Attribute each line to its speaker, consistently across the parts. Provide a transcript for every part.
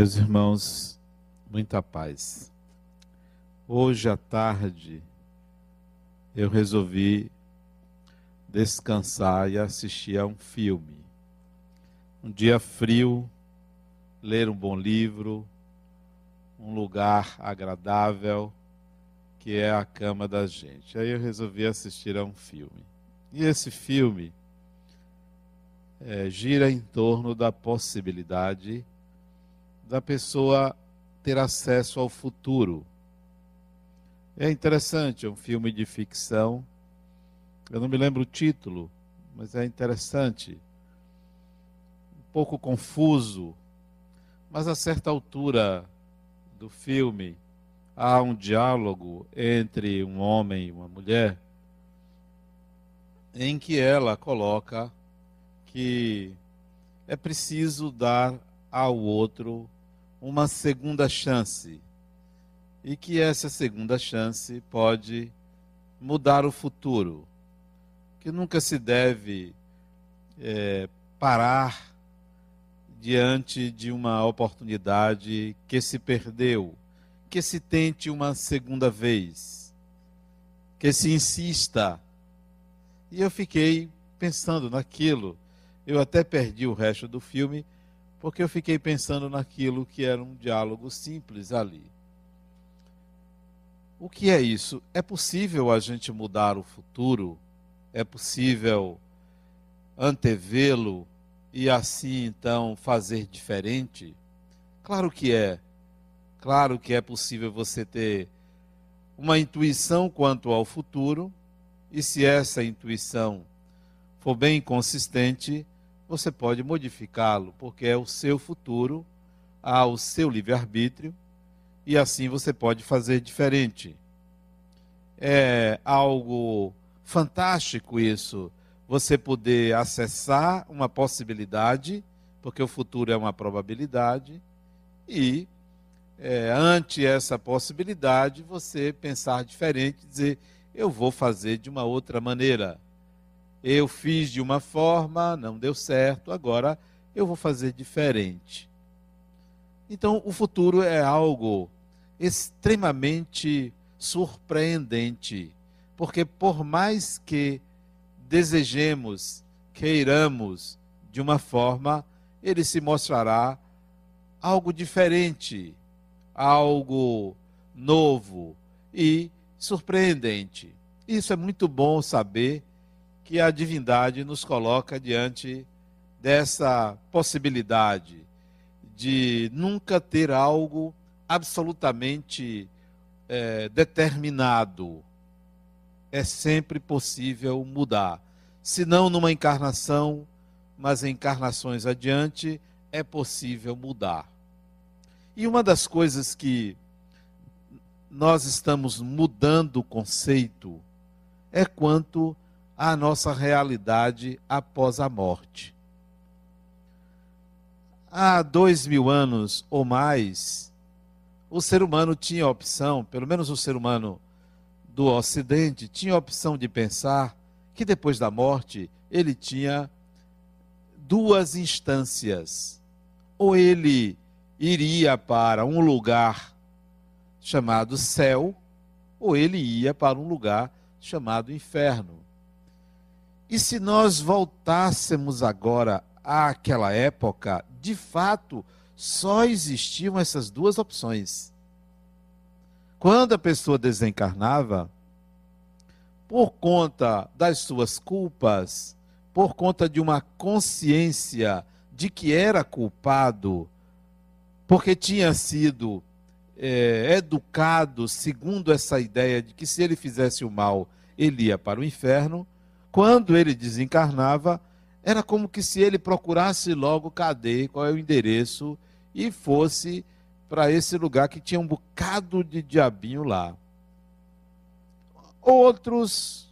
Speaker 1: Meus irmãos, muita paz. Hoje à tarde eu resolvi descansar e assistir a um filme. Um dia frio, ler um bom livro, um lugar agradável, que é a cama da gente. Aí eu resolvi assistir a um filme. E esse filme é, gira em torno da possibilidade da pessoa ter acesso ao futuro. É interessante, é um filme de ficção. Eu não me lembro o título, mas é interessante. Um pouco confuso, mas a certa altura do filme há um diálogo entre um homem e uma mulher em que ela coloca que é preciso dar ao outro uma segunda chance e que essa segunda chance pode mudar o futuro, que nunca se deve é, parar diante de uma oportunidade que se perdeu, que se tente uma segunda vez, que se insista. E eu fiquei pensando naquilo eu até perdi o resto do filme, porque eu fiquei pensando naquilo que era um diálogo simples ali. O que é isso? É possível a gente mudar o futuro? É possível antevê-lo e assim então fazer diferente? Claro que é. Claro que é possível você ter uma intuição quanto ao futuro, e se essa intuição for bem consistente, você pode modificá-lo, porque é o seu futuro, há o seu livre-arbítrio, e assim você pode fazer diferente. É algo fantástico isso, você poder acessar uma possibilidade, porque o futuro é uma probabilidade, e é, ante essa possibilidade, você pensar diferente, dizer, eu vou fazer de uma outra maneira eu fiz de uma forma, não deu certo, agora eu vou fazer diferente. Então, o futuro é algo extremamente surpreendente, porque por mais que desejemos, queiramos de uma forma, ele se mostrará algo diferente, algo novo e surpreendente. Isso é muito bom saber que a divindade nos coloca diante dessa possibilidade de nunca ter algo absolutamente é, determinado. É sempre possível mudar. Se não numa encarnação, mas em encarnações adiante, é possível mudar. E uma das coisas que nós estamos mudando o conceito é quanto à nossa realidade após a morte. Há dois mil anos ou mais, o ser humano tinha opção, pelo menos o ser humano do Ocidente, tinha opção de pensar que depois da morte ele tinha duas instâncias. Ou ele iria para um lugar chamado céu, ou ele ia para um lugar chamado inferno. E se nós voltássemos agora àquela época, de fato, só existiam essas duas opções. Quando a pessoa desencarnava, por conta das suas culpas, por conta de uma consciência de que era culpado, porque tinha sido é, educado segundo essa ideia de que se ele fizesse o mal, ele ia para o inferno, quando ele desencarnava, era como que se ele procurasse logo cadê, qual é o endereço, e fosse para esse lugar que tinha um bocado de diabinho lá. Outros,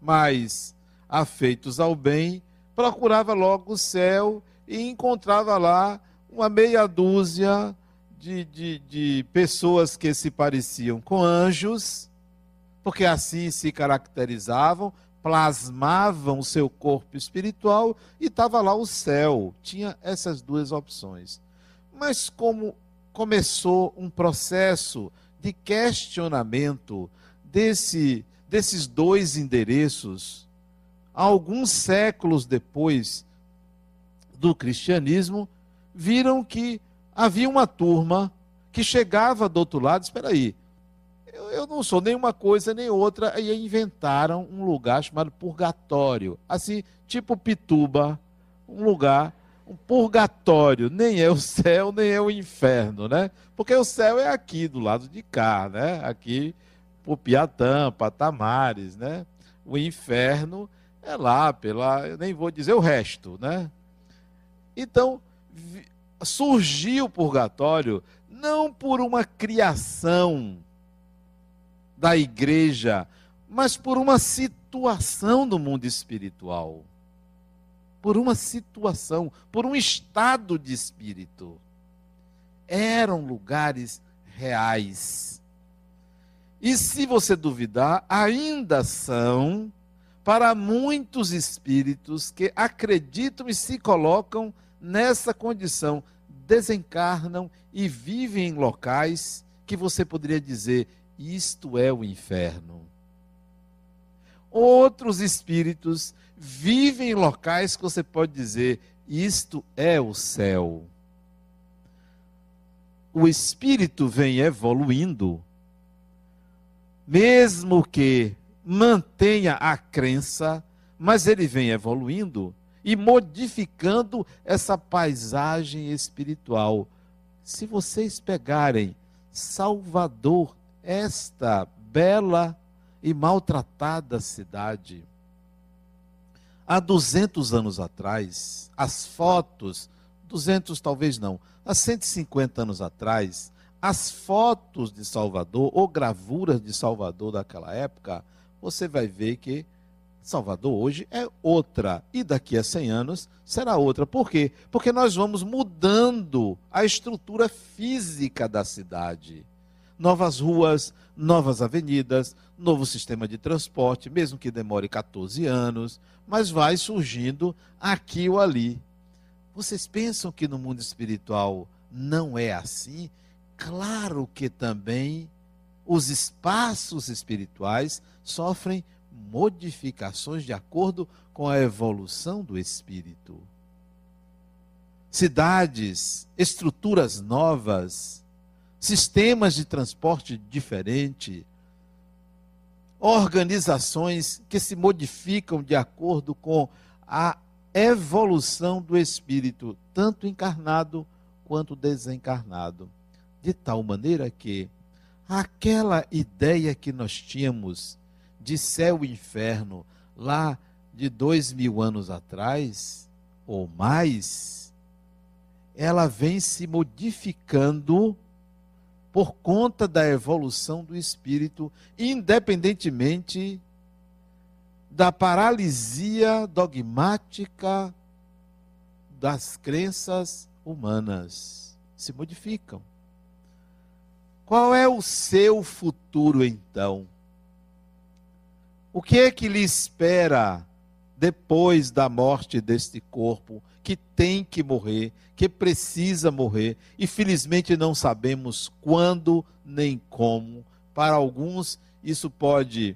Speaker 1: mais afeitos ao bem, procurava logo o céu e encontrava lá uma meia dúzia de, de, de pessoas que se pareciam com anjos, porque assim se caracterizavam, plasmavam o seu corpo espiritual e estava lá o céu. Tinha essas duas opções. Mas como começou um processo de questionamento desse, desses dois endereços, alguns séculos depois do cristianismo, viram que havia uma turma que chegava do outro lado, espera aí, eu, eu não sou nenhuma coisa nem outra, e inventaram um lugar chamado purgatório, assim, tipo Pituba, um lugar um purgatório, nem é o céu, nem é o inferno, né? Porque o céu é aqui, do lado de cá, né? Aqui por Piatã, Patamares, né? O inferno é lá pela, eu nem vou dizer o resto, né? Então, surgiu o purgatório não por uma criação da igreja, mas por uma situação do mundo espiritual por uma situação, por um estado de espírito. Eram lugares reais. E se você duvidar, ainda são para muitos espíritos que acreditam e se colocam nessa condição, desencarnam e vivem em locais que você poderia dizer: isto é o inferno. Outros espíritos vivem em locais que você pode dizer: isto é o céu. O espírito vem evoluindo, mesmo que mantenha a crença, mas ele vem evoluindo e modificando essa paisagem espiritual. Se vocês pegarem Salvador, esta bela e maltratada cidade, há 200 anos atrás, as fotos, 200 talvez não, há 150 anos atrás, as fotos de Salvador ou gravuras de Salvador daquela época, você vai ver que Salvador hoje é outra e daqui a 100 anos será outra. Por quê? Porque nós vamos mudando a estrutura física da cidade novas ruas, novas avenidas, novo sistema de transporte, mesmo que demore 14 anos, mas vai surgindo aqui ou ali. Vocês pensam que no mundo espiritual não é assim? Claro que também os espaços espirituais sofrem modificações de acordo com a evolução do espírito. Cidades, estruturas novas, sistemas de transporte diferente, organizações que se modificam de acordo com a evolução do espírito, tanto encarnado quanto desencarnado, de tal maneira que aquela ideia que nós tínhamos de céu e inferno lá de dois mil anos atrás ou mais, ela vem se modificando por conta da evolução do espírito, independentemente da paralisia dogmática das crenças humanas. Se modificam. Qual é o seu futuro então? O que é que lhe espera depois da morte deste corpo que tem que morrer, que precisa morrer, e felizmente não sabemos quando nem como. Para alguns, isso pode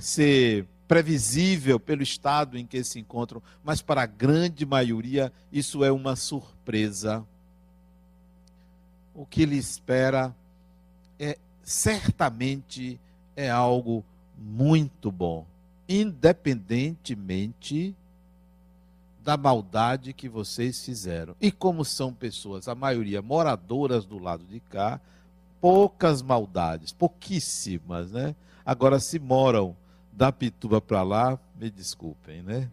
Speaker 1: ser previsível pelo estado em que se encontram, mas para a grande maioria, isso é uma surpresa. O que lhe espera é certamente é algo muito bom, independentemente da maldade que vocês fizeram. E como são pessoas, a maioria moradoras do lado de cá, poucas maldades, pouquíssimas, né? Agora, se moram da Pituba para lá, me desculpem, né?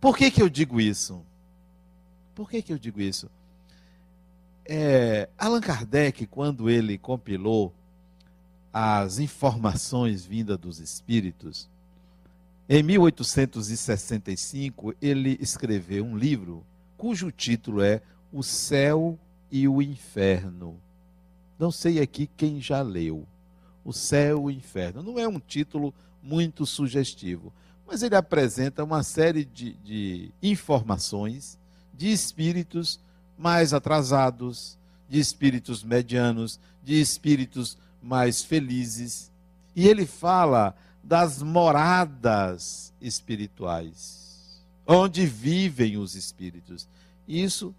Speaker 1: Por que, que eu digo isso? Por que, que eu digo isso? É, Allan Kardec, quando ele compilou as informações vindas dos espíritos, em 1865, ele escreveu um livro cujo título é O Céu e o Inferno. Não sei aqui quem já leu. O Céu e o Inferno. Não é um título muito sugestivo, mas ele apresenta uma série de, de informações de espíritos mais atrasados, de espíritos medianos, de espíritos mais felizes. E ele fala das moradas espirituais, onde vivem os espíritos. Isso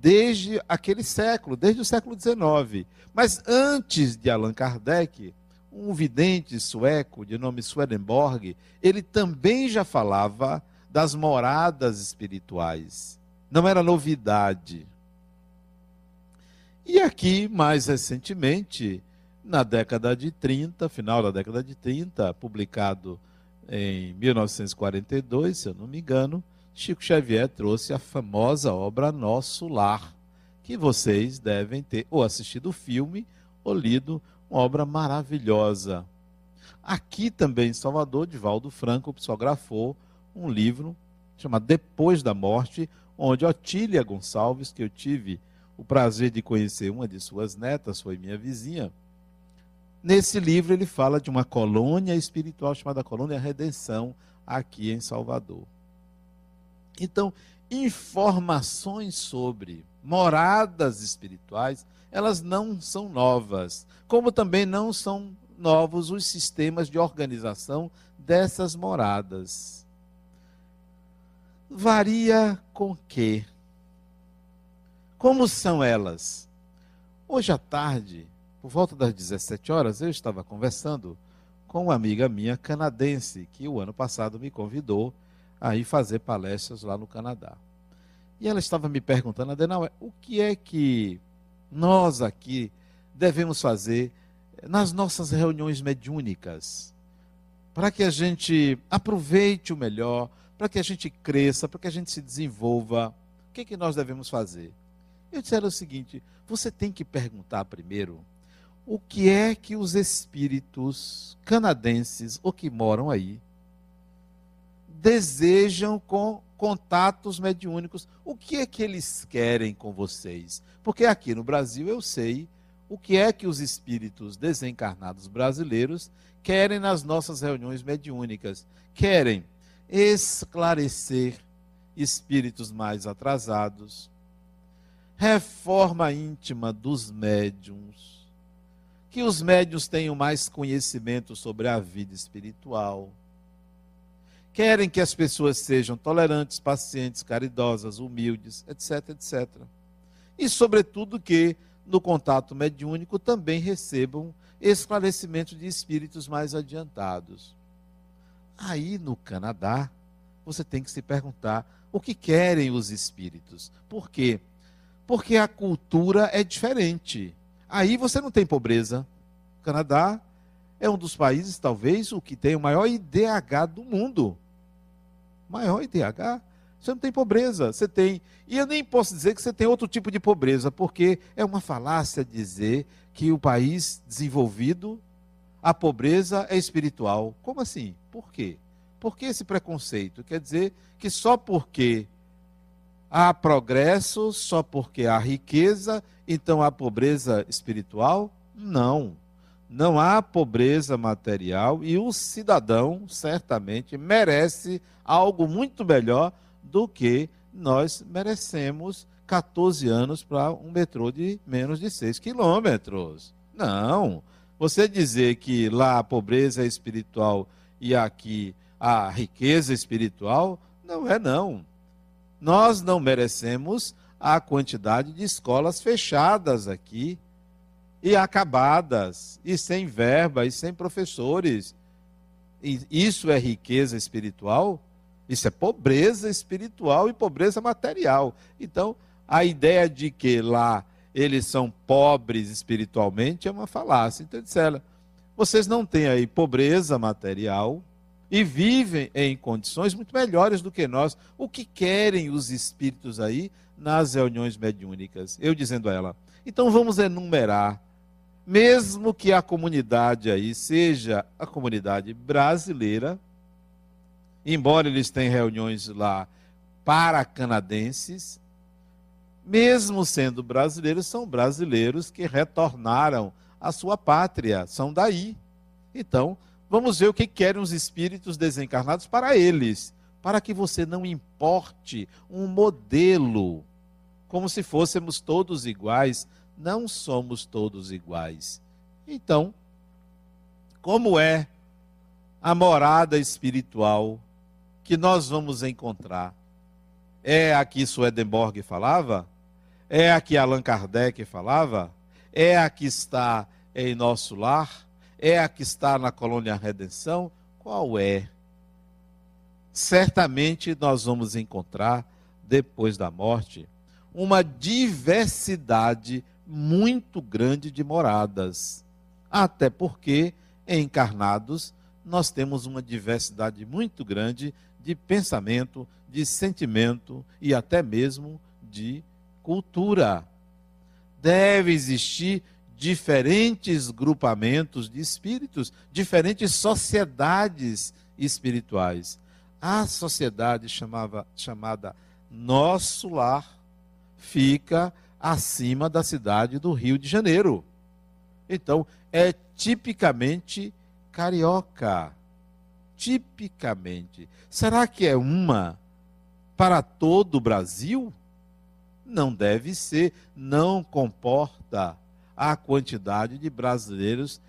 Speaker 1: desde aquele século, desde o século XIX. Mas antes de Allan Kardec, um vidente sueco de nome Swedenborg, ele também já falava das moradas espirituais. Não era novidade. E aqui, mais recentemente, na década de 30, final da década de 30, publicado em 1942, se eu não me engano, Chico Xavier trouxe a famosa obra Nosso Lar, que vocês devem ter ou assistido o filme ou lido, uma obra maravilhosa. Aqui também em Salvador, Divaldo Franco psicografou um livro chamado Depois da Morte, onde Otília Gonçalves, que eu tive o prazer de conhecer uma de suas netas, foi minha vizinha. Nesse livro ele fala de uma colônia espiritual chamada Colônia Redenção, aqui em Salvador. Então, informações sobre moradas espirituais, elas não são novas, como também não são novos os sistemas de organização dessas moradas. Varia com quê? Como são elas? Hoje à tarde, por volta das 17 horas, eu estava conversando com uma amiga minha canadense, que o ano passado me convidou a ir fazer palestras lá no Canadá. E ela estava me perguntando, Adenauer, o que é que nós aqui devemos fazer nas nossas reuniões mediúnicas? Para que a gente aproveite o melhor, para que a gente cresça, para que a gente se desenvolva. O que, é que nós devemos fazer? Eu disse o seguinte: você tem que perguntar primeiro o que é que os espíritos canadenses ou que moram aí desejam com contatos mediúnicos. O que é que eles querem com vocês? Porque aqui no Brasil eu sei o que é que os espíritos desencarnados brasileiros querem nas nossas reuniões mediúnicas. Querem esclarecer espíritos mais atrasados, reforma íntima dos médiums, que os médiums tenham mais conhecimento sobre a vida espiritual querem que as pessoas sejam tolerantes, pacientes, caridosas, humildes, etc, etc. E, sobretudo, que no contato mediúnico também recebam esclarecimento de espíritos mais adiantados. Aí no Canadá, você tem que se perguntar o que querem os espíritos. Por quê? Porque a cultura é diferente. Aí você não tem pobreza. O Canadá é um dos países, talvez, o que tem o maior IDH do mundo maior IDH, você não tem pobreza, você tem. E eu nem posso dizer que você tem outro tipo de pobreza, porque é uma falácia dizer que o país desenvolvido, a pobreza é espiritual. Como assim? Por quê? Por que esse preconceito? Quer dizer que só porque há progresso, só porque há riqueza, então há pobreza espiritual? Não não há pobreza material e o cidadão certamente merece algo muito melhor do que nós merecemos 14 anos para um metrô de menos de 6 quilômetros. Não. Você dizer que lá a pobreza é espiritual e aqui a riqueza espiritual, não é não. Nós não merecemos a quantidade de escolas fechadas aqui e acabadas, e sem verba, e sem professores. E isso é riqueza espiritual? Isso é pobreza espiritual e pobreza material. Então, a ideia de que lá eles são pobres espiritualmente é uma falácia. Então, disseram, vocês não têm aí pobreza material e vivem em condições muito melhores do que nós. O que querem os espíritos aí nas reuniões mediúnicas? Eu dizendo a ela, então vamos enumerar mesmo que a comunidade aí seja a comunidade brasileira, embora eles tenham reuniões lá para canadenses, mesmo sendo brasileiros, são brasileiros que retornaram à sua pátria, são daí. Então, vamos ver o que querem os espíritos desencarnados para eles, para que você não importe um modelo como se fôssemos todos iguais. Não somos todos iguais. Então, como é a morada espiritual que nós vamos encontrar? É a que Swedenborg falava? É a que Allan Kardec falava? É a que está em nosso lar? É a que está na colônia Redenção? Qual é? Certamente nós vamos encontrar, depois da morte, uma diversidade muito grande de moradas. Até porque, encarnados, nós temos uma diversidade muito grande de pensamento, de sentimento e até mesmo de cultura. Deve existir diferentes grupamentos de espíritos, diferentes sociedades espirituais. A sociedade chamava, chamada Nosso Lar fica acima da cidade do Rio de Janeiro. Então, é tipicamente carioca. Tipicamente. Será que é uma para todo o Brasil? Não deve ser, não comporta a quantidade de brasileiros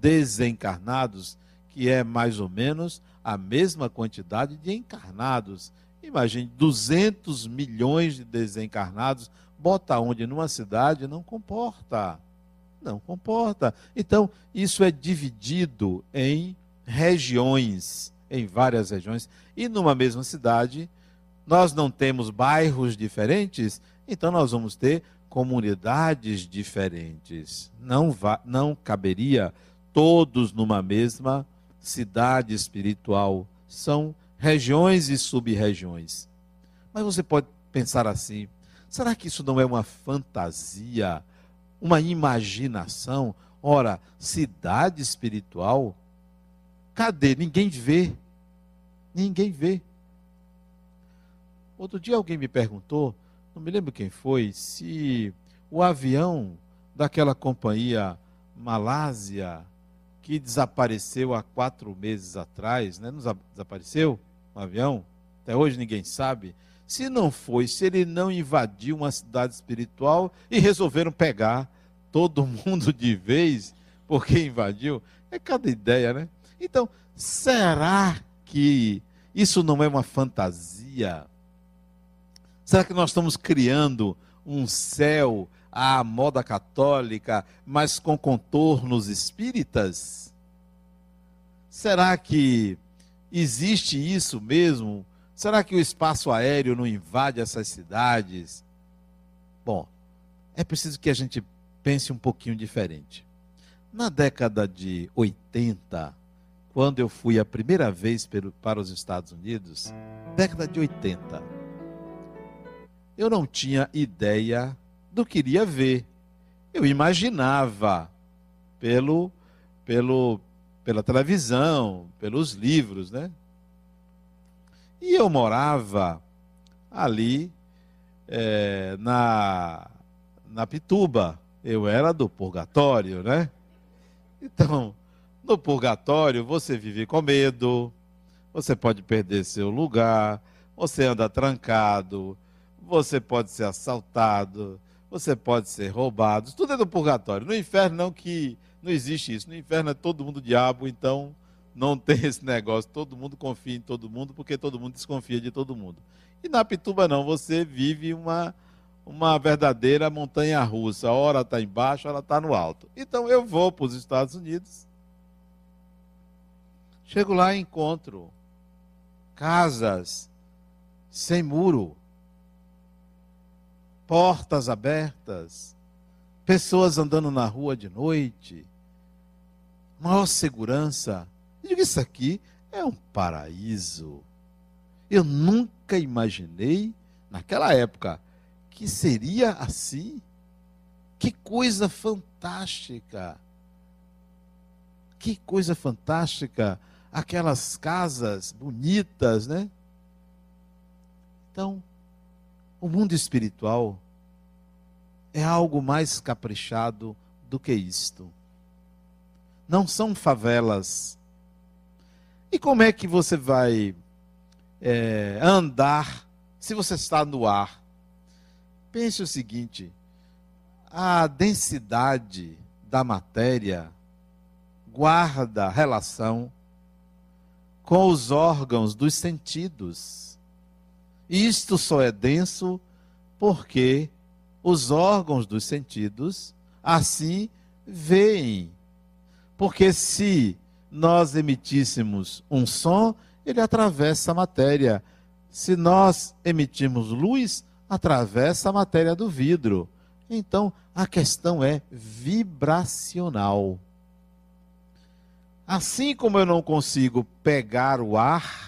Speaker 1: desencarnados, que é mais ou menos a mesma quantidade de encarnados. Imagine 200 milhões de desencarnados, bota onde numa cidade não comporta. Não comporta. Então, isso é dividido em regiões, em várias regiões, e numa mesma cidade, nós não temos bairros diferentes, então nós vamos ter comunidades diferentes. Não, va não caberia todos numa mesma cidade espiritual. São regiões e sub-regiões. Mas você pode pensar assim: será que isso não é uma fantasia, uma imaginação? Ora, cidade espiritual, cadê? Ninguém vê. Ninguém vê. Outro dia alguém me perguntou não me lembro quem foi, se o avião daquela companhia Malásia, que desapareceu há quatro meses atrás, né? não desapareceu um avião? Até hoje ninguém sabe. Se não foi, se ele não invadiu uma cidade espiritual e resolveram pegar todo mundo de vez porque invadiu, é cada ideia, né? Então, será que isso não é uma fantasia? Será que nós estamos criando um céu à moda católica, mas com contornos espíritas? Será que existe isso mesmo? Será que o espaço aéreo não invade essas cidades? Bom, é preciso que a gente pense um pouquinho diferente. Na década de 80, quando eu fui a primeira vez para os Estados Unidos, década de 80, eu não tinha ideia do que iria ver. Eu imaginava pelo, pelo, pela televisão, pelos livros, né? E eu morava ali é, na, na Pituba. Eu era do purgatório, né? Então, no purgatório você vive com medo, você pode perder seu lugar, você anda trancado, você pode ser assaltado, você pode ser roubado, tudo é do purgatório. No inferno não que não existe isso. No inferno é todo mundo diabo, então não tem esse negócio. Todo mundo confia em todo mundo, porque todo mundo desconfia de todo mundo. E na Pituba não, você vive uma uma verdadeira montanha russa. A hora está embaixo, ela está no alto. Então eu vou para os Estados Unidos. Chego lá e encontro casas sem muro portas abertas, pessoas andando na rua de noite, maior segurança. Eu digo, isso aqui é um paraíso. Eu nunca imaginei, naquela época, que seria assim. Que coisa fantástica! Que coisa fantástica! Aquelas casas bonitas, né? Então, o mundo espiritual é algo mais caprichado do que isto. Não são favelas. E como é que você vai é, andar se você está no ar? Pense o seguinte: a densidade da matéria guarda relação com os órgãos dos sentidos. Isto só é denso porque os órgãos dos sentidos assim veem. Porque se nós emitíssemos um som, ele atravessa a matéria. Se nós emitirmos luz, atravessa a matéria do vidro. Então, a questão é vibracional. Assim como eu não consigo pegar o ar,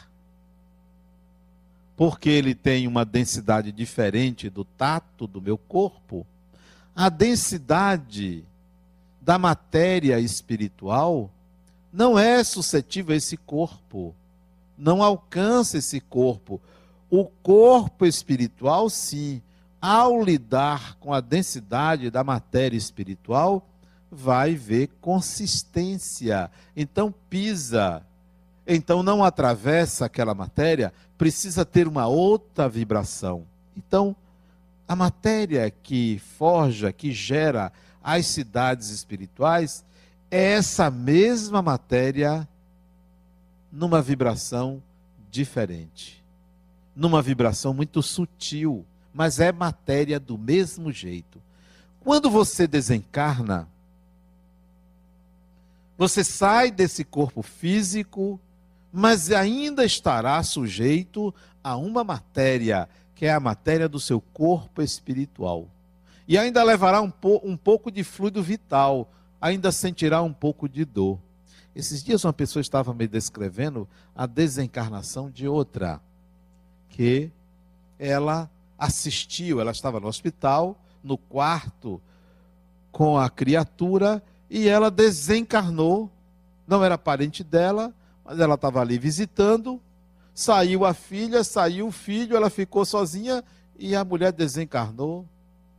Speaker 1: porque ele tem uma densidade diferente do tato do meu corpo, a densidade da matéria espiritual não é suscetível a esse corpo, não alcança esse corpo. O corpo espiritual, sim, ao lidar com a densidade da matéria espiritual, vai ver consistência. Então pisa, então não atravessa aquela matéria, precisa ter uma outra vibração. Então, a matéria que forja, que gera as cidades espirituais, é essa mesma matéria numa vibração diferente. Numa vibração muito sutil, mas é matéria do mesmo jeito. Quando você desencarna, você sai desse corpo físico, mas ainda estará sujeito a uma matéria, que é a matéria do seu corpo espiritual. E ainda levará um, po um pouco de fluido vital, ainda sentirá um pouco de dor. Esses dias uma pessoa estava me descrevendo a desencarnação de outra, que ela assistiu, ela estava no hospital, no quarto, com a criatura, e ela desencarnou. Não era parente dela, mas ela estava ali visitando. Saiu a filha, saiu o filho, ela ficou sozinha e a mulher desencarnou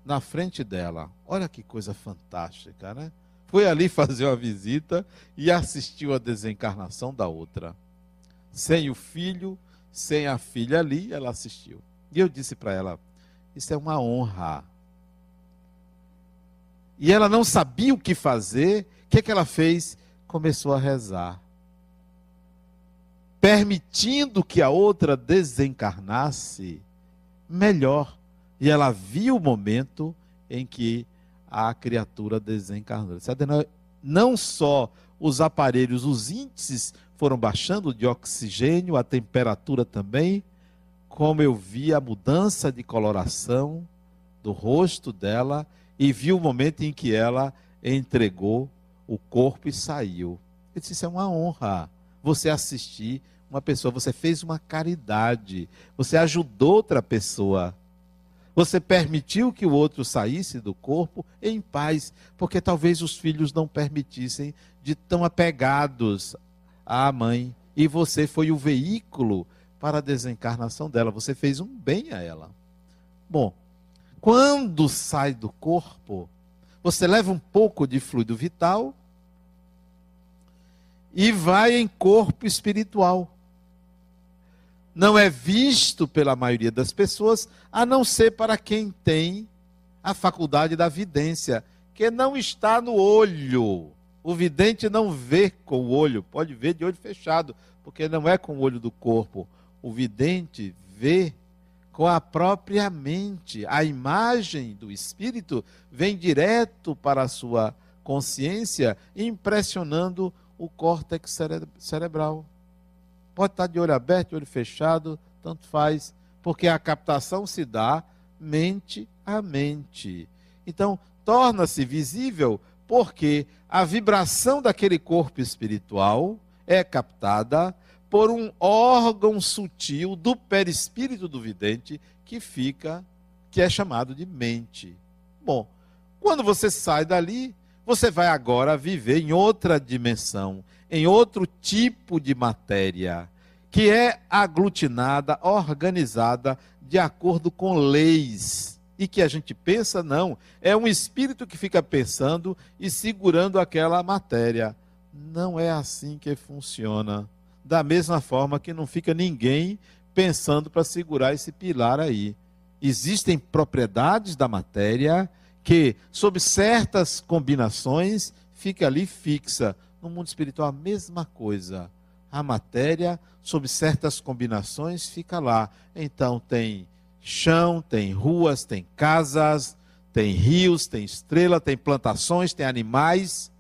Speaker 1: na frente dela. Olha que coisa fantástica, né? Foi ali fazer uma visita e assistiu a desencarnação da outra. Sem o filho, sem a filha ali, ela assistiu. E eu disse para ela: Isso é uma honra e ela não sabia o que fazer, o que, é que ela fez? Começou a rezar. Permitindo que a outra desencarnasse melhor. E ela viu o momento em que a criatura desencarnou. Não só os aparelhos, os índices foram baixando de oxigênio, a temperatura também, como eu vi a mudança de coloração do rosto dela e viu o momento em que ela entregou o corpo e saiu. Ele disse: Isso é uma honra. Você assistir uma pessoa, você fez uma caridade, você ajudou outra pessoa. Você permitiu que o outro saísse do corpo em paz, porque talvez os filhos não permitissem de tão apegados à mãe. E você foi o veículo para a desencarnação dela. Você fez um bem a ela. Bom, quando sai do corpo, você leva um pouco de fluido vital e vai em corpo espiritual. Não é visto pela maioria das pessoas, a não ser para quem tem a faculdade da vidência, que não está no olho. O vidente não vê com o olho, pode ver de olho fechado, porque não é com o olho do corpo. O vidente vê com a própria mente. A imagem do espírito vem direto para a sua consciência, impressionando o córtex cere cerebral. Pode estar de olho aberto, olho fechado, tanto faz, porque a captação se dá mente a mente. Então, torna-se visível porque a vibração daquele corpo espiritual é captada por um órgão sutil do perispírito do vidente que fica, que é chamado de mente. Bom, quando você sai dali, você vai agora viver em outra dimensão, em outro tipo de matéria, que é aglutinada, organizada de acordo com leis. E que a gente pensa, não, é um espírito que fica pensando e segurando aquela matéria. Não é assim que funciona da mesma forma que não fica ninguém pensando para segurar esse pilar aí. Existem propriedades da matéria que, sob certas combinações, fica ali fixa. No mundo espiritual, a mesma coisa. A matéria, sob certas combinações, fica lá. Então, tem chão, tem ruas, tem casas, tem rios, tem estrela, tem plantações, tem animais.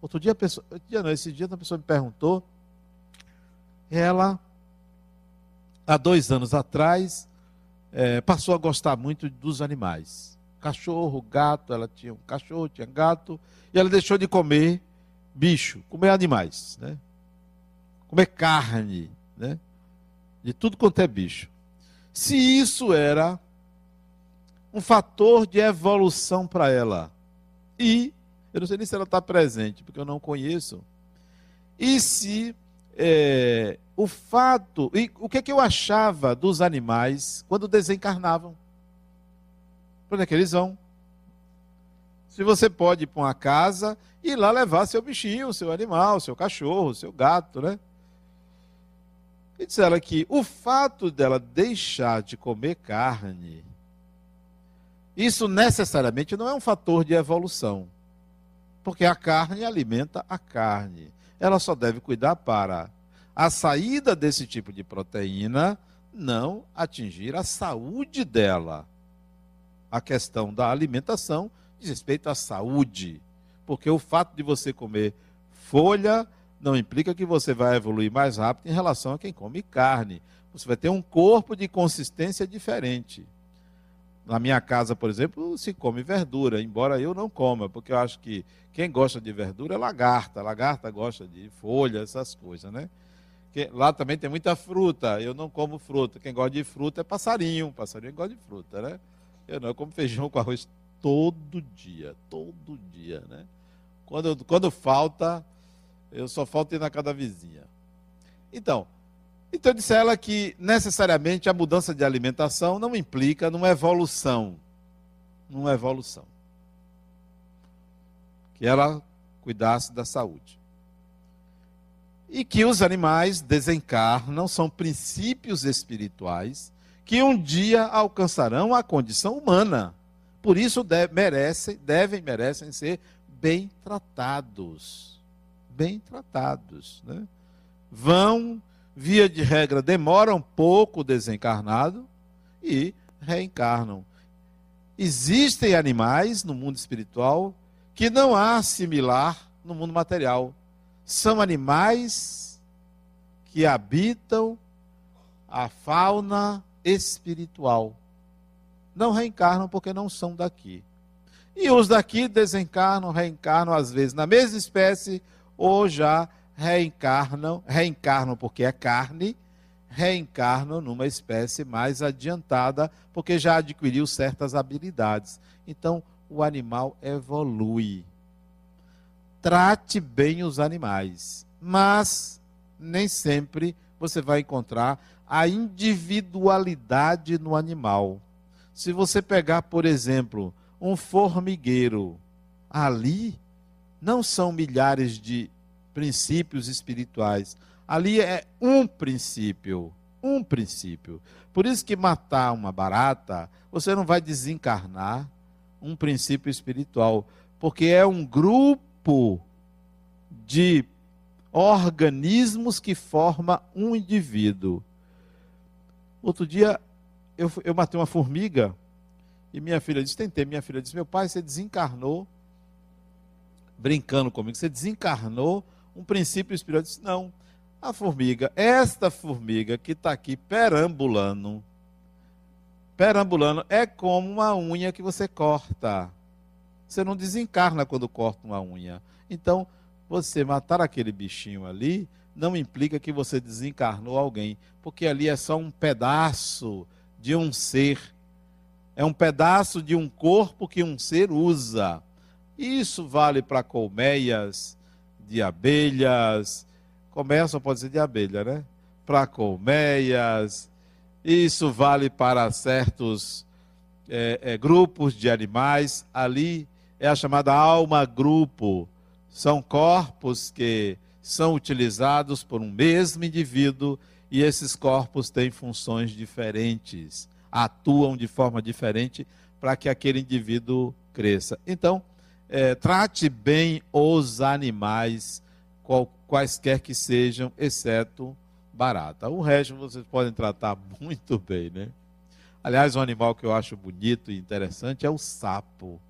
Speaker 1: Outro dia, pessoa, dia não, esse dia uma pessoa me perguntou, ela, há dois anos atrás, é, passou a gostar muito dos animais. Cachorro, gato, ela tinha um cachorro, tinha gato, e ela deixou de comer bicho, comer animais, né? comer carne, né? de tudo quanto é bicho. Se isso era um fator de evolução para ela, e eu não sei nem se ela está presente, porque eu não conheço, e se é, o fato. E o que, é que eu achava dos animais quando desencarnavam? Para onde é que eles vão? Se você pode ir para uma casa e lá levar seu bichinho, seu animal, seu cachorro, seu gato, né? E disseram que o fato dela deixar de comer carne, isso necessariamente não é um fator de evolução. Porque a carne alimenta a carne. Ela só deve cuidar para a saída desse tipo de proteína não atingir a saúde dela. A questão da alimentação diz respeito à saúde, porque o fato de você comer folha não implica que você vai evoluir mais rápido em relação a quem come carne. Você vai ter um corpo de consistência diferente. Na minha casa, por exemplo, se come verdura, embora eu não coma, porque eu acho que quem gosta de verdura é lagarta. Lagarta gosta de folha, essas coisas, né? Que lá também tem muita fruta. Eu não como fruta. Quem gosta de fruta é passarinho. Passarinho gosta de fruta, né? Eu não, eu como feijão com arroz todo dia. Todo dia, né? Quando, quando falta, eu só falto ir na casa da vizinha. Então, então disse ela que necessariamente a mudança de alimentação não implica numa evolução. Numa evolução. Que ela cuidasse da saúde e que os animais desencarnam são princípios espirituais que um dia alcançarão a condição humana. Por isso deve, merecem, devem, merecem ser bem tratados. Bem tratados. Né? Vão, via de regra, demoram pouco desencarnado e reencarnam. Existem animais no mundo espiritual que não há similar no mundo material são animais que habitam a fauna espiritual. Não reencarnam porque não são daqui. E os daqui desencarnam, reencarnam às vezes na mesma espécie ou já reencarnam, reencarnam porque é carne, reencarnam numa espécie mais adiantada porque já adquiriu certas habilidades. Então, o animal evolui trate bem os animais, mas nem sempre você vai encontrar a individualidade no animal. Se você pegar, por exemplo, um formigueiro, ali não são milhares de princípios espirituais. Ali é um princípio, um princípio. Por isso que matar uma barata, você não vai desencarnar um princípio espiritual, porque é um grupo de organismos que forma um indivíduo. Outro dia eu, eu matei uma formiga e minha filha disse: Tentei. Minha filha disse: Meu pai, você desencarnou, brincando comigo, você desencarnou um princípio espiritual. Eu disse: Não. A formiga, esta formiga que está aqui perambulando, perambulando, é como uma unha que você corta. Você não desencarna quando corta uma unha. Então, você matar aquele bichinho ali não implica que você desencarnou alguém, porque ali é só um pedaço de um ser. É um pedaço de um corpo que um ser usa. Isso vale para colmeias de abelhas. Colmeia só pode ser de abelha, né? Para colmeias. Isso vale para certos é, é, grupos de animais. Ali é a chamada alma grupo. São corpos que são utilizados por um mesmo indivíduo e esses corpos têm funções diferentes. atuam de forma diferente para que aquele indivíduo cresça. Então, é, trate bem os animais, qual, quaisquer que sejam, exceto barata. O resto vocês podem tratar muito bem, né? Aliás, um animal que eu acho bonito e interessante é o sapo.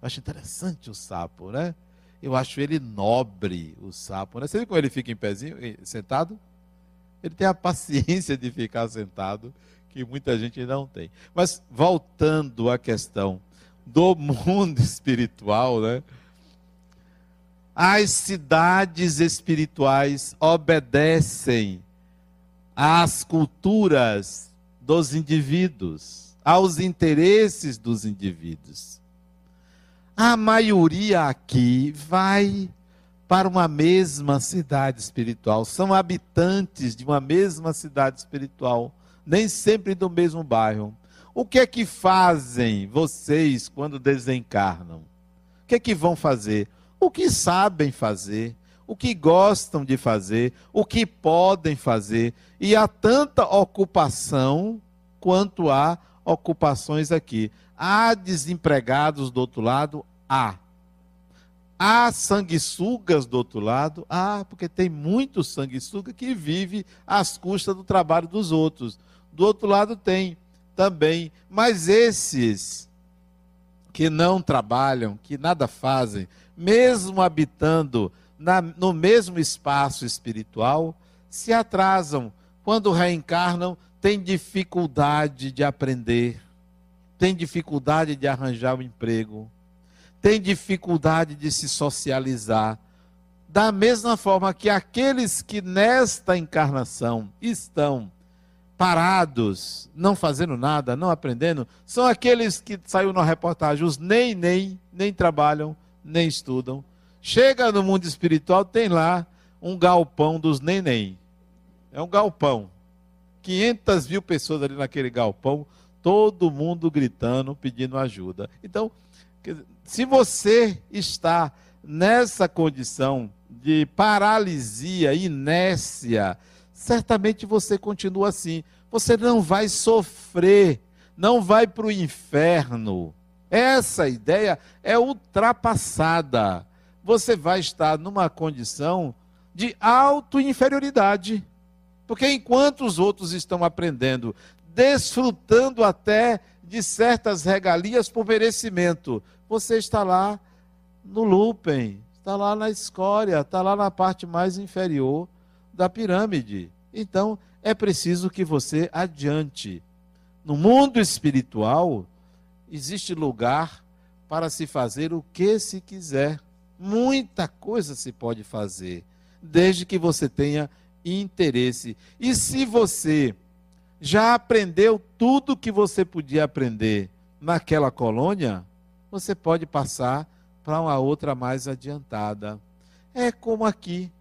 Speaker 1: Eu acho interessante o sapo, né? Eu acho ele nobre, o sapo. Né? Você viu como ele fica em pezinho, sentado? Ele tem a paciência de ficar sentado, que muita gente não tem. Mas voltando à questão do mundo espiritual, né? As cidades espirituais obedecem às culturas dos indivíduos, aos interesses dos indivíduos. A maioria aqui vai para uma mesma cidade espiritual, são habitantes de uma mesma cidade espiritual, nem sempre do mesmo bairro. O que é que fazem vocês quando desencarnam? O que é que vão fazer? O que sabem fazer, o que gostam de fazer, o que podem fazer. E há tanta ocupação quanto há ocupações aqui. Há desempregados do outro lado? Há. Há sanguessugas do outro lado? Há, porque tem muito sanguessuga que vive às custas do trabalho dos outros. Do outro lado tem também. Mas esses que não trabalham, que nada fazem, mesmo habitando na, no mesmo espaço espiritual, se atrasam. Quando reencarnam, têm dificuldade de aprender, têm dificuldade de arranjar um emprego, têm dificuldade de se socializar. Da mesma forma que aqueles que nesta encarnação estão parados, não fazendo nada, não aprendendo, são aqueles que saiu na reportagem, os nem nem nem trabalham, nem estudam. Chega no mundo espiritual, tem lá um galpão dos neném. É um galpão. 500 mil pessoas ali naquele galpão, todo mundo gritando, pedindo ajuda. Então, se você está nessa condição de paralisia, inércia, certamente você continua assim. Você não vai sofrer, não vai para o inferno. Essa ideia é ultrapassada. Você vai estar numa condição de auto-inferioridade. Porque enquanto os outros estão aprendendo, desfrutando até de certas regalias por merecimento, você está lá no lupem, está lá na escória, está lá na parte mais inferior da pirâmide. Então, é preciso que você adiante. No mundo espiritual, existe lugar para se fazer o que se quiser. Muita coisa se pode fazer, desde que você tenha interesse. E se você já aprendeu tudo que você podia aprender naquela colônia, você pode passar para uma outra mais adiantada. É como aqui.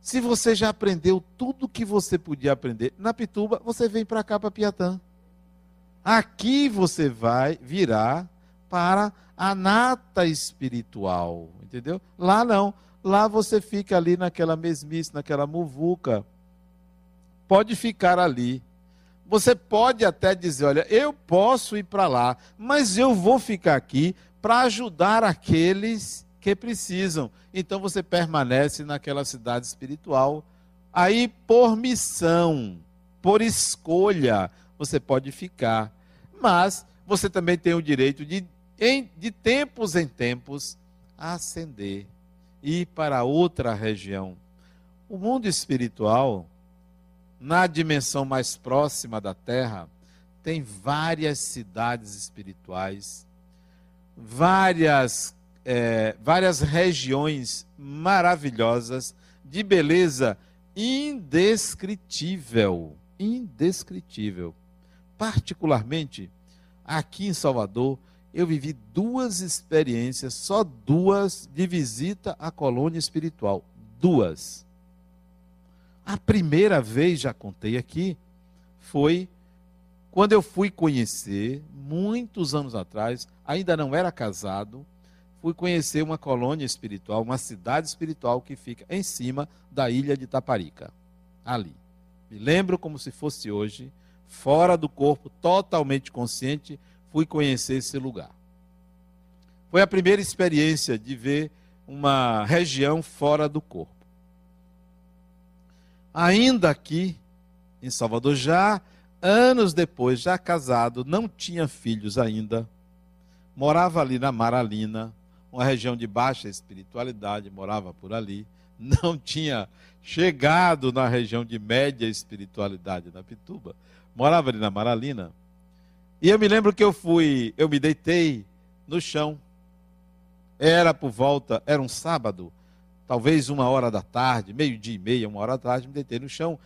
Speaker 1: Se você já aprendeu tudo que você podia aprender na Pituba, você vem para cá, para Piatã. Aqui você vai virar para a nata espiritual, entendeu? Lá não. Lá você fica ali naquela mesmice, naquela muvuca. Pode ficar ali. Você pode até dizer: olha, eu posso ir para lá, mas eu vou ficar aqui para ajudar aqueles que precisam. Então você permanece naquela cidade espiritual. Aí, por missão, por escolha, você pode ficar. Mas você também tem o direito de, de tempos em tempos, ascender, ir para outra região. O mundo espiritual, na dimensão mais próxima da Terra, tem várias cidades espirituais, várias é, várias regiões maravilhosas, de beleza indescritível. Indescritível. Particularmente, aqui em Salvador, eu vivi duas experiências, só duas, de visita à colônia espiritual. Duas. A primeira vez, já contei aqui, foi quando eu fui conhecer, muitos anos atrás, ainda não era casado, fui conhecer uma colônia espiritual, uma cidade espiritual que fica em cima da ilha de Taparica, ali. Me lembro como se fosse hoje. fora do corpo, totalmente consciente, fui conhecer esse lugar. Foi a primeira experiência de ver uma região fora do corpo. Ainda aqui, em Salvador, já anos depois, já casado, não tinha filhos ainda, morava ali na Maralina, uma região de baixa espiritualidade, morava por ali, não tinha chegado na região de média espiritualidade na Pituba, morava ali na Maralina. E eu me lembro que eu fui, eu me deitei no chão. Era por volta, era um sábado, talvez uma hora da tarde, meio-dia e meia, uma hora da tarde, me deitei no chão.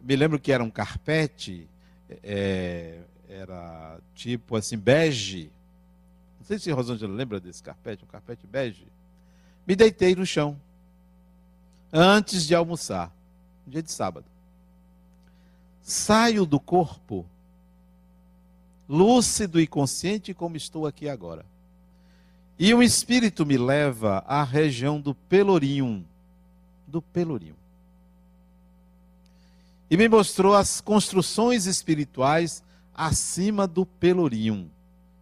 Speaker 1: Me lembro que era um carpete, é, era tipo assim, bege. Não sei se Rosângela lembra desse carpete, um carpete bege. Me deitei no chão antes de almoçar, dia de sábado. Saio do corpo, lúcido e consciente como estou aqui agora. E o Espírito me leva à região do Pelourinho, do Pelourinho. E me mostrou as construções espirituais acima do Pelourinho.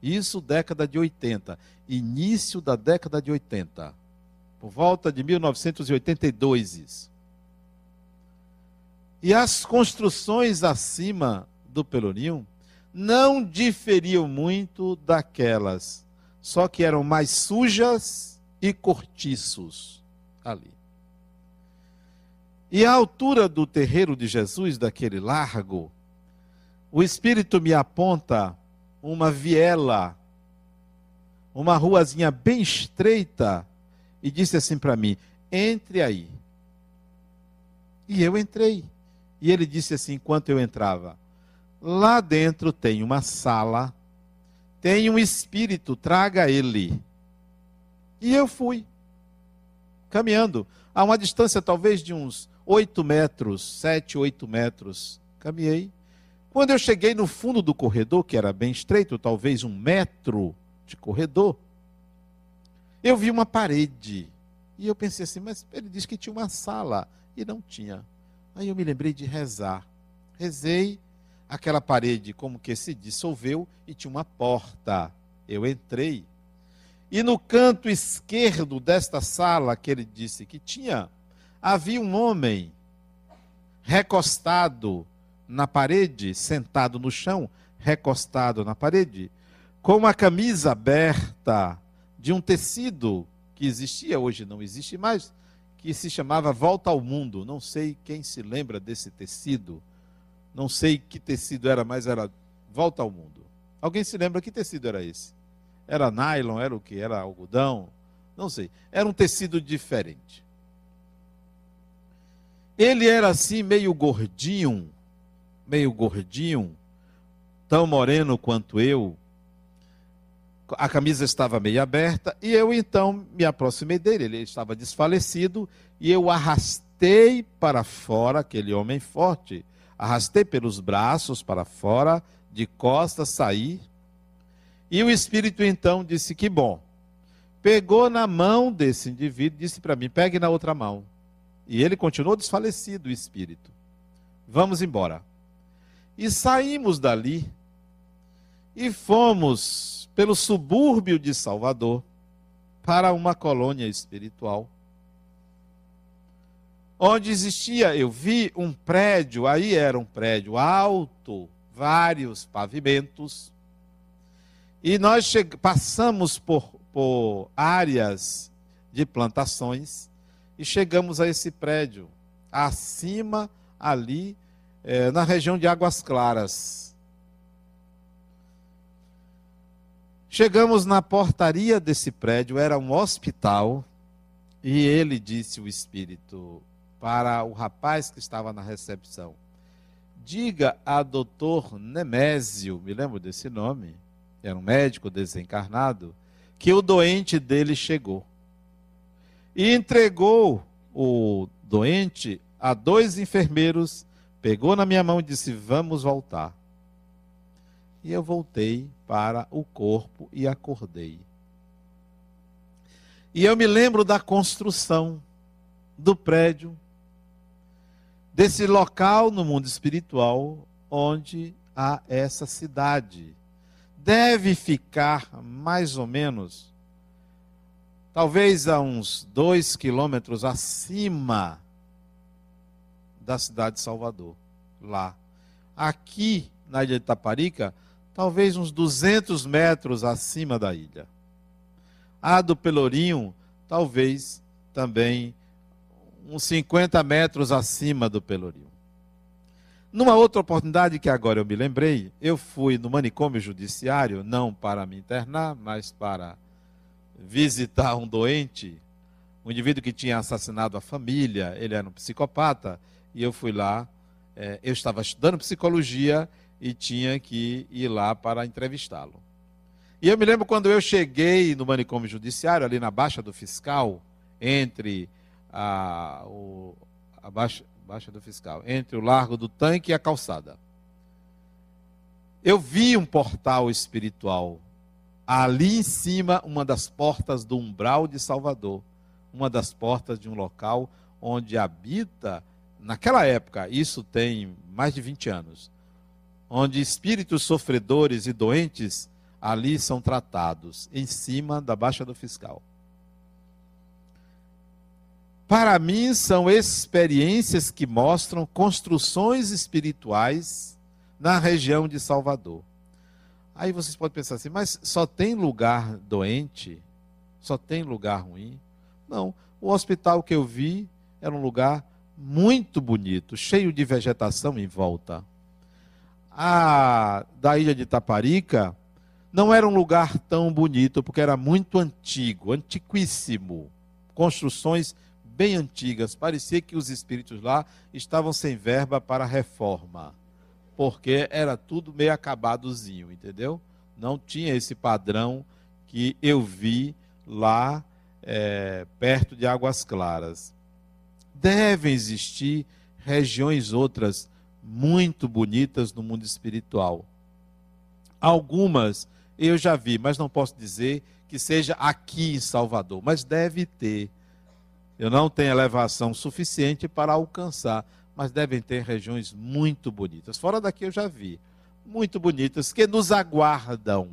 Speaker 1: Isso década de 80, início da década de 80 por volta de 1982. Isso. E as construções acima do Pelourinho não diferiam muito daquelas, só que eram mais sujas e cortiços ali. E à altura do terreiro de Jesus, daquele largo, o Espírito me aponta uma viela, uma ruazinha bem estreita, e disse assim para mim: entre aí. E eu entrei. E ele disse assim, enquanto eu entrava: lá dentro tem uma sala, tem um espírito, traga ele. E eu fui, caminhando, a uma distância talvez de uns oito metros, sete, oito metros. Caminhei. Quando eu cheguei no fundo do corredor, que era bem estreito, talvez um metro de corredor, eu vi uma parede. E eu pensei assim, mas ele disse que tinha uma sala. E não tinha. Aí eu me lembrei de rezar. Rezei, aquela parede como que se dissolveu e tinha uma porta. Eu entrei. E no canto esquerdo desta sala que ele disse que tinha, havia um homem recostado na parede, sentado no chão, recostado na parede, com uma camisa aberta de um tecido que existia, hoje não existe mais, que se chamava Volta ao Mundo. Não sei quem se lembra desse tecido. Não sei que tecido era, mas era Volta ao Mundo. Alguém se lembra que tecido era esse? Era nylon, era o que? Era algodão? Não sei. Era um tecido diferente. Ele era assim, meio gordinho, meio gordinho, tão moreno quanto eu, a camisa estava meio aberta, e eu então me aproximei dele. Ele estava desfalecido, e eu arrastei para fora aquele homem forte. Arrastei pelos braços para fora, de costas, saí. E o Espírito então disse: Que bom. Pegou na mão desse indivíduo, disse para mim: Pegue na outra mão. E ele continuou desfalecido, o Espírito. Vamos embora. E saímos dali e fomos pelo subúrbio de Salvador para uma colônia espiritual. Onde existia, eu vi um prédio, aí era um prédio alto, vários pavimentos, e nós passamos por, por áreas de plantações e chegamos a esse prédio, acima ali, é, na região de Águas Claras. Chegamos na portaria desse prédio, era um hospital, e ele disse o espírito para o rapaz que estava na recepção: Diga a doutor Nemésio, me lembro desse nome, era um médico desencarnado, que o doente dele chegou. E entregou o doente a dois enfermeiros, pegou na minha mão e disse: Vamos voltar. E eu voltei para o corpo e acordei. E eu me lembro da construção do prédio, desse local no mundo espiritual onde a essa cidade. Deve ficar mais ou menos, talvez a uns dois quilômetros acima da cidade de Salvador, lá. Aqui na ilha de Taparica, talvez uns 200 metros acima da ilha. A do Pelourinho, talvez também uns 50 metros acima do Pelourinho. Numa outra oportunidade que agora eu me lembrei, eu fui no manicômio judiciário, não para me internar, mas para visitar um doente, um indivíduo que tinha assassinado a família, ele era um psicopata, e eu fui lá, é, eu estava estudando psicologia e tinha que ir lá para entrevistá-lo. E eu me lembro quando eu cheguei no manicômio judiciário, ali na Baixa do Fiscal, entre a, o, a Baixa, Baixa do Fiscal, entre o Largo do Tanque e a calçada. Eu vi um portal espiritual ali em cima, uma das portas do umbral de Salvador, uma das portas de um local onde habita, naquela época, isso tem mais de 20 anos, onde espíritos sofredores e doentes ali são tratados, em cima da Baixa do Fiscal. Para mim, são experiências que mostram construções espirituais na região de Salvador. Aí vocês podem pensar assim, mas só tem lugar doente? Só tem lugar ruim? Não. O hospital que eu vi era um lugar muito bonito, cheio de vegetação em volta. A da ilha de Taparica não era um lugar tão bonito, porque era muito antigo, antiquíssimo. Construções bem antigas. Parecia que os espíritos lá estavam sem verba para reforma, porque era tudo meio acabadozinho, entendeu? Não tinha esse padrão que eu vi lá é, perto de Águas Claras. Devem existir regiões outras muito bonitas no mundo espiritual. Algumas eu já vi, mas não posso dizer que seja aqui em Salvador, mas deve ter. Eu não tenho elevação suficiente para alcançar, mas devem ter regiões muito bonitas. Fora daqui eu já vi. Muito bonitas, que nos aguardam.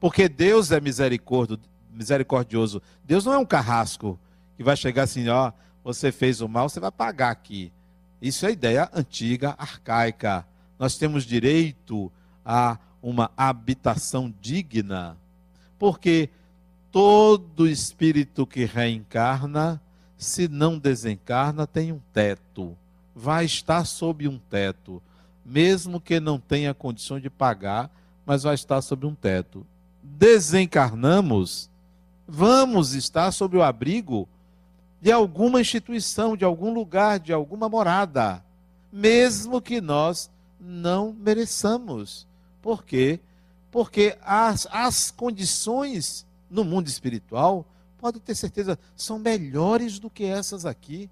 Speaker 1: Porque Deus é misericordioso. Deus não é um carrasco que vai chegar assim, ó, você fez o mal, você vai pagar aqui. Isso é ideia antiga, arcaica. Nós temos direito a uma habitação digna. Porque todo espírito que reencarna, se não desencarna, tem um teto. Vai estar sob um teto. Mesmo que não tenha condições de pagar, mas vai estar sob um teto. Desencarnamos, vamos estar sob o abrigo de alguma instituição, de algum lugar, de alguma morada, mesmo que nós não mereçamos. Por quê? Porque as, as condições no mundo espiritual, pode ter certeza, são melhores do que essas aqui.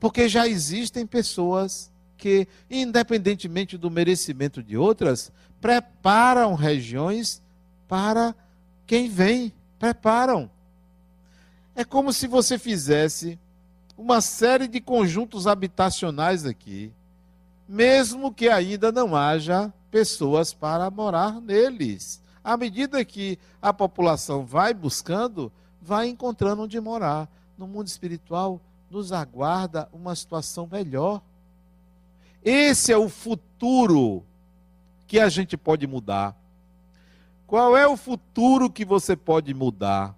Speaker 1: Porque já existem pessoas que, independentemente do merecimento de outras, preparam regiões para quem vem. Preparam. É como se você fizesse uma série de conjuntos habitacionais aqui, mesmo que ainda não haja pessoas para morar neles. À medida que a população vai buscando, vai encontrando onde morar. No mundo espiritual, nos aguarda uma situação melhor. Esse é o futuro que a gente pode mudar. Qual é o futuro que você pode mudar?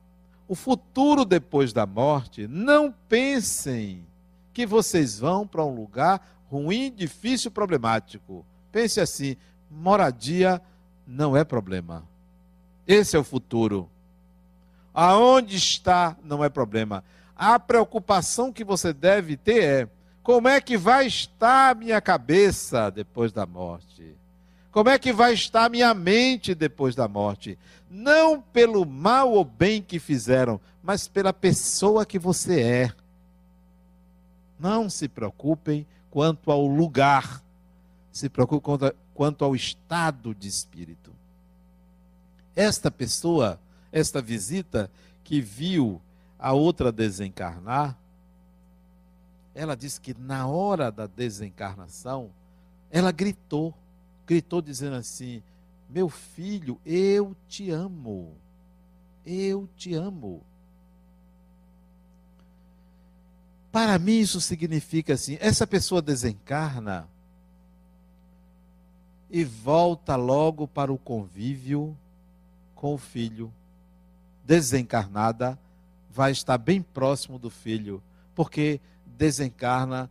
Speaker 1: O futuro depois da morte, não pensem que vocês vão para um lugar ruim, difícil, problemático. Pense assim: moradia não é problema. Esse é o futuro. Aonde está não é problema. A preocupação que você deve ter é: como é que vai estar a minha cabeça depois da morte? Como é que vai estar a minha mente depois da morte? Não pelo mal ou bem que fizeram, mas pela pessoa que você é. Não se preocupem quanto ao lugar, se preocupem quanto ao estado de espírito. Esta pessoa, esta visita que viu a outra desencarnar, ela disse que na hora da desencarnação, ela gritou, gritou dizendo assim: Meu filho, eu te amo. Eu te amo. Para mim, isso significa assim: essa pessoa desencarna e volta logo para o convívio com o filho. Desencarnada, vai estar bem próximo do filho, porque desencarna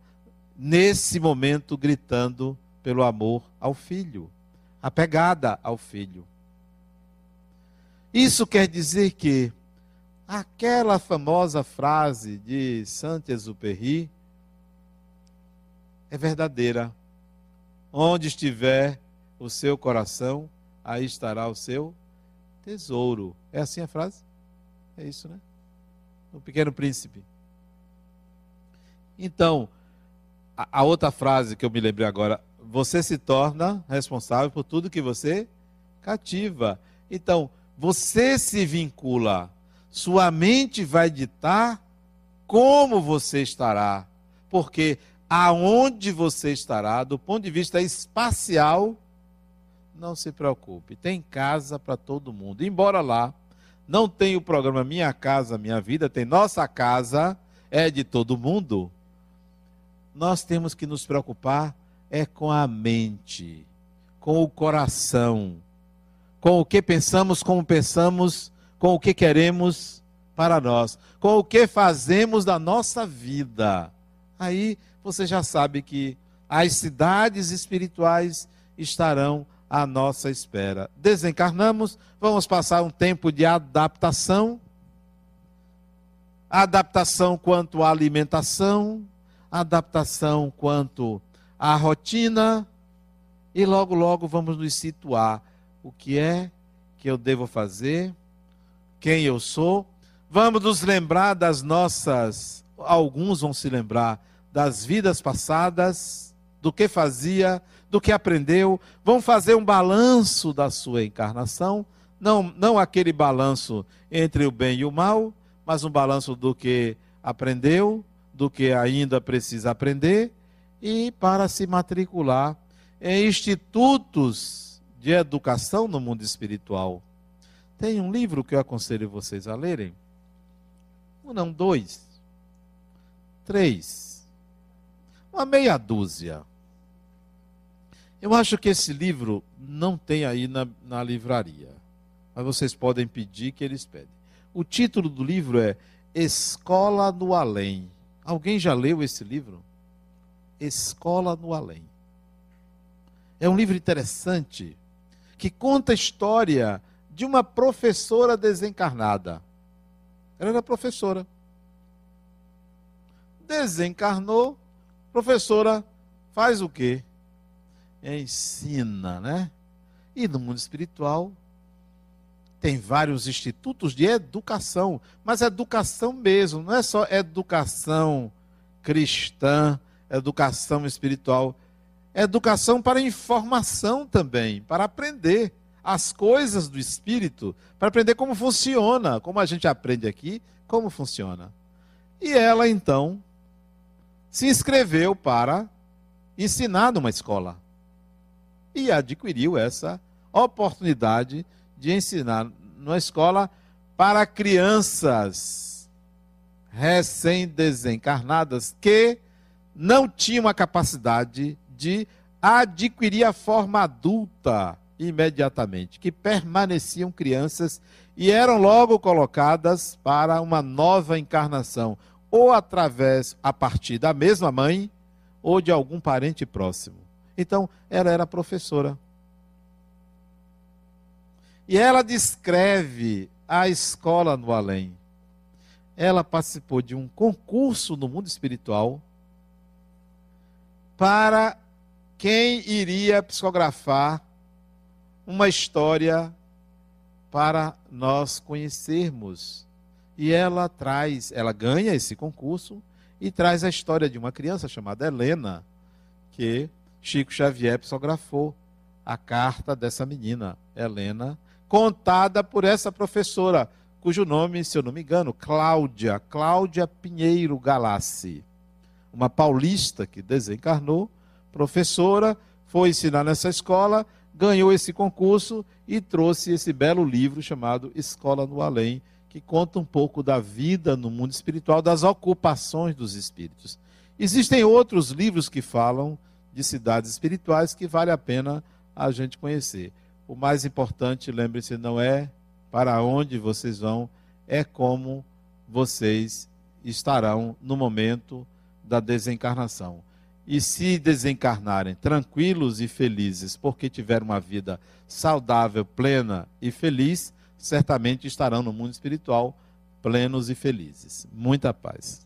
Speaker 1: nesse momento gritando pelo amor ao filho, apegada ao filho. Isso quer dizer que aquela famosa frase de Saint-Exupéry é verdadeira. Onde estiver o seu coração, aí estará o seu tesouro. É assim a frase? É isso, né? O pequeno príncipe. Então, a, a outra frase que eu me lembrei agora, você se torna responsável por tudo que você cativa. Então, você se vincula, sua mente vai ditar como você estará, porque aonde você estará, do ponto de vista espacial, não se preocupe, tem casa para todo mundo. Embora lá não tenha o programa Minha Casa Minha Vida, tem Nossa Casa, é de todo mundo. Nós temos que nos preocupar é com a mente, com o coração, com o que pensamos, como pensamos, com o que queremos para nós, com o que fazemos da nossa vida. Aí você já sabe que as cidades espirituais estarão à nossa espera. Desencarnamos, vamos passar um tempo de adaptação. Adaptação quanto à alimentação, adaptação quanto à rotina, e logo, logo vamos nos situar o que é que eu devo fazer, quem eu sou. Vamos nos lembrar das nossas, alguns vão se lembrar das vidas passadas, do que fazia, do que aprendeu. Vão fazer um balanço da sua encarnação, não, não aquele balanço entre o bem e o mal, mas um balanço do que aprendeu, do que ainda precisa aprender e para se matricular em institutos de educação no mundo espiritual. Tem um livro que eu aconselho vocês a lerem. Um não, dois. Três. Uma meia dúzia. Eu acho que esse livro não tem aí na, na livraria. Mas vocês podem pedir que eles pedem. O título do livro é Escola no Além. Alguém já leu esse livro? Escola no Além. É um livro interessante que conta a história de uma professora desencarnada. Ela era professora. Desencarnou, professora faz o quê? Ensina, né? E no mundo espiritual tem vários institutos de educação, mas educação mesmo, não é só educação cristã, educação espiritual educação para informação também, para aprender as coisas do espírito, para aprender como funciona, como a gente aprende aqui, como funciona. E ela então se inscreveu para ensinar numa escola e adquiriu essa oportunidade de ensinar numa escola para crianças recém-desencarnadas que não tinham a capacidade de adquirir a forma adulta imediatamente, que permaneciam crianças e eram logo colocadas para uma nova encarnação, ou através, a partir da mesma mãe, ou de algum parente próximo. Então, ela era professora. E ela descreve a escola no além. Ela participou de um concurso no mundo espiritual para quem iria psicografar uma história para nós conhecermos. E ela traz, ela ganha esse concurso e traz a história de uma criança chamada Helena, que Chico Xavier psicografou a carta dessa menina, Helena, contada por essa professora, cujo nome, se eu não me engano, Cláudia, Cláudia Pinheiro Galassi, uma paulista que desencarnou professora, foi ensinar nessa escola, ganhou esse concurso e trouxe esse belo livro chamado Escola no Além, que conta um pouco da vida no mundo espiritual, das ocupações dos espíritos. Existem outros livros que falam de cidades espirituais que vale a pena a gente conhecer. O mais importante, lembre-se, não é para onde vocês vão, é como vocês estarão no momento da desencarnação. E se desencarnarem tranquilos e felizes, porque tiveram uma vida saudável, plena e feliz, certamente estarão no mundo espiritual plenos e felizes. Muita paz.